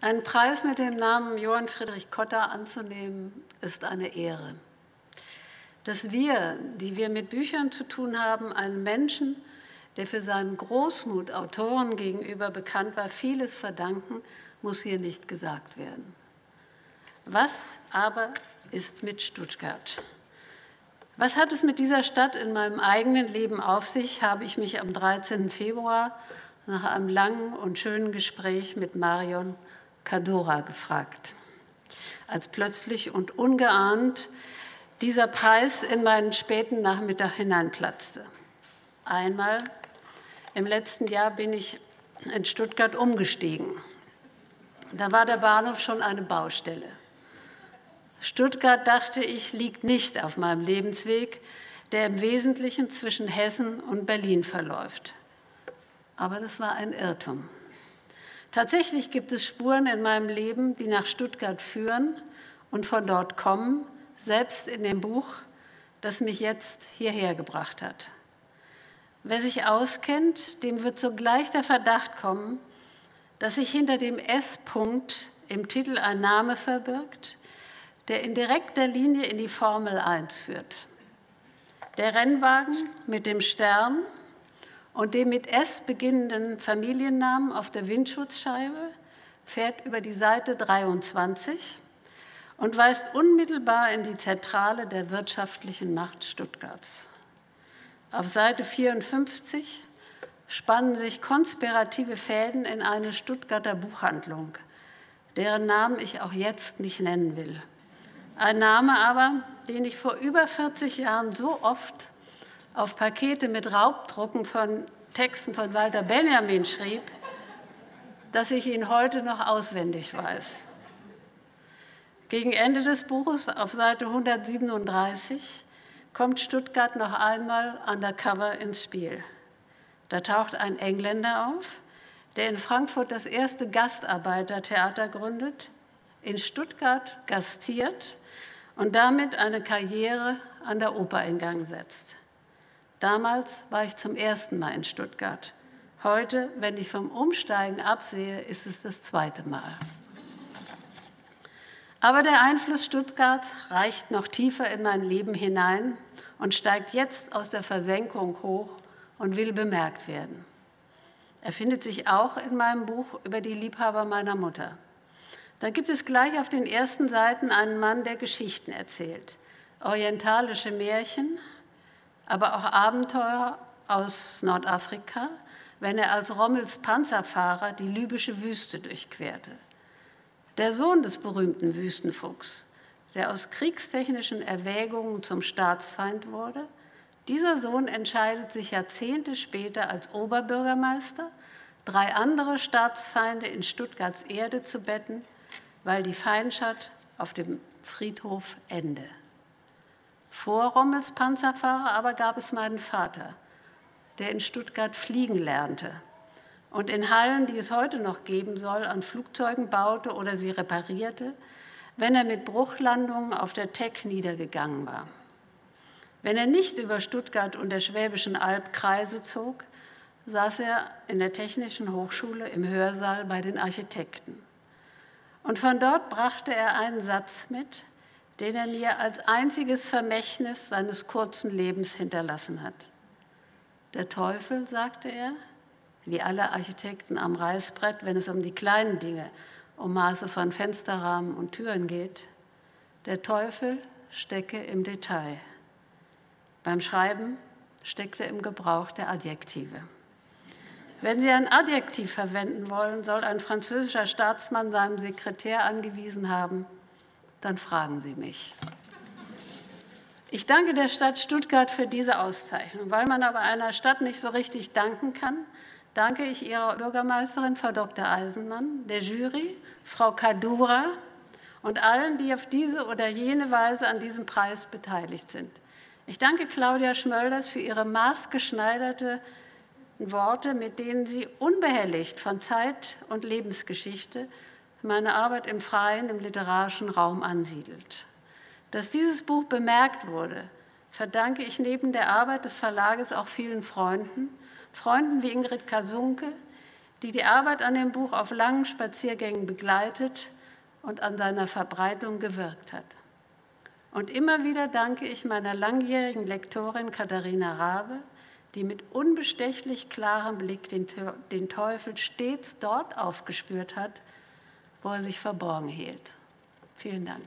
Einen Preis mit dem Namen Johann Friedrich Kotter anzunehmen, ist eine Ehre. Dass wir, die wir mit Büchern zu tun haben, einen Menschen, der für seinen Großmut Autoren gegenüber bekannt war, vieles verdanken, muss hier nicht gesagt werden. Was aber ist mit Stuttgart? Was hat es mit dieser Stadt in meinem eigenen Leben auf sich, habe ich mich am 13. Februar nach einem langen und schönen Gespräch mit Marion Cadora gefragt, als plötzlich und ungeahnt dieser Preis in meinen späten Nachmittag hineinplatzte. Einmal im letzten Jahr bin ich in Stuttgart umgestiegen. Da war der Bahnhof schon eine Baustelle. Stuttgart, dachte ich, liegt nicht auf meinem Lebensweg, der im Wesentlichen zwischen Hessen und Berlin verläuft. Aber das war ein Irrtum. Tatsächlich gibt es Spuren in meinem Leben, die nach Stuttgart führen und von dort kommen, selbst in dem Buch, das mich jetzt hierher gebracht hat. Wer sich auskennt, dem wird sogleich der Verdacht kommen, dass sich hinter dem S-Punkt im Titel ein Name verbirgt, der in direkter Linie in die Formel 1 führt. Der Rennwagen mit dem Stern und dem mit S beginnenden Familiennamen auf der Windschutzscheibe fährt über die Seite 23 und weist unmittelbar in die Zentrale der wirtschaftlichen Macht Stuttgarts. Auf Seite 54 spannen sich konspirative Fäden in eine Stuttgarter Buchhandlung, deren Namen ich auch jetzt nicht nennen will. Ein Name aber, den ich vor über 40 Jahren so oft auf Pakete mit Raubdrucken von Texten von Walter Benjamin schrieb, dass ich ihn heute noch auswendig weiß. Gegen Ende des Buches auf Seite 137 kommt Stuttgart noch einmal undercover ins Spiel. Da taucht ein Engländer auf, der in Frankfurt das erste Gastarbeitertheater gründet, in Stuttgart gastiert und damit eine Karriere an der Oper in Gang setzt. Damals war ich zum ersten Mal in Stuttgart. Heute, wenn ich vom Umsteigen absehe, ist es das zweite Mal. Aber der Einfluss Stuttgarts reicht noch tiefer in mein Leben hinein und steigt jetzt aus der Versenkung hoch und will bemerkt werden. Er findet sich auch in meinem Buch über die Liebhaber meiner Mutter. Da gibt es gleich auf den ersten Seiten einen Mann, der Geschichten erzählt. Orientalische Märchen, aber auch Abenteuer aus Nordafrika, wenn er als Rommels Panzerfahrer die libysche Wüste durchquerte. Der Sohn des berühmten Wüstenfuchs, der aus kriegstechnischen Erwägungen zum Staatsfeind wurde, dieser Sohn entscheidet sich Jahrzehnte später als Oberbürgermeister, drei andere Staatsfeinde in Stuttgarts Erde zu betten, weil die Feindschaft auf dem Friedhof ende. Vor Rommels Panzerfahrer aber gab es meinen Vater, der in Stuttgart fliegen lernte und in Hallen, die es heute noch geben soll, an Flugzeugen baute oder sie reparierte, wenn er mit Bruchlandungen auf der Teck niedergegangen war. Wenn er nicht über Stuttgart und der Schwäbischen Alb Kreise zog, saß er in der Technischen Hochschule im Hörsaal bei den Architekten. Und von dort brachte er einen Satz mit, den er mir als einziges Vermächtnis seines kurzen Lebens hinterlassen hat. Der Teufel, sagte er, wie alle Architekten am Reißbrett, wenn es um die kleinen Dinge, um Maße von Fensterrahmen und Türen geht, der Teufel stecke im Detail. Beim Schreiben steckt er im Gebrauch der Adjektive. Wenn Sie ein Adjektiv verwenden wollen, soll ein französischer Staatsmann seinem Sekretär angewiesen haben, dann fragen Sie mich. Ich danke der Stadt Stuttgart für diese Auszeichnung. Weil man aber einer Stadt nicht so richtig danken kann, danke ich Ihrer Bürgermeisterin, Frau Dr. Eisenmann, der Jury, Frau Kadura und allen, die auf diese oder jene Weise an diesem Preis beteiligt sind. Ich danke Claudia Schmölders für ihre maßgeschneiderte Worte, mit denen sie unbehelligt von Zeit und Lebensgeschichte meine Arbeit im freien, im literarischen Raum ansiedelt. Dass dieses Buch bemerkt wurde, verdanke ich neben der Arbeit des Verlages auch vielen Freunden, Freunden wie Ingrid Kasunke, die die Arbeit an dem Buch auf langen Spaziergängen begleitet und an seiner Verbreitung gewirkt hat. Und immer wieder danke ich meiner langjährigen Lektorin Katharina Rabe, die mit unbestechlich klarem Blick den Teufel stets dort aufgespürt hat, wo er sich verborgen hielt. Vielen Dank.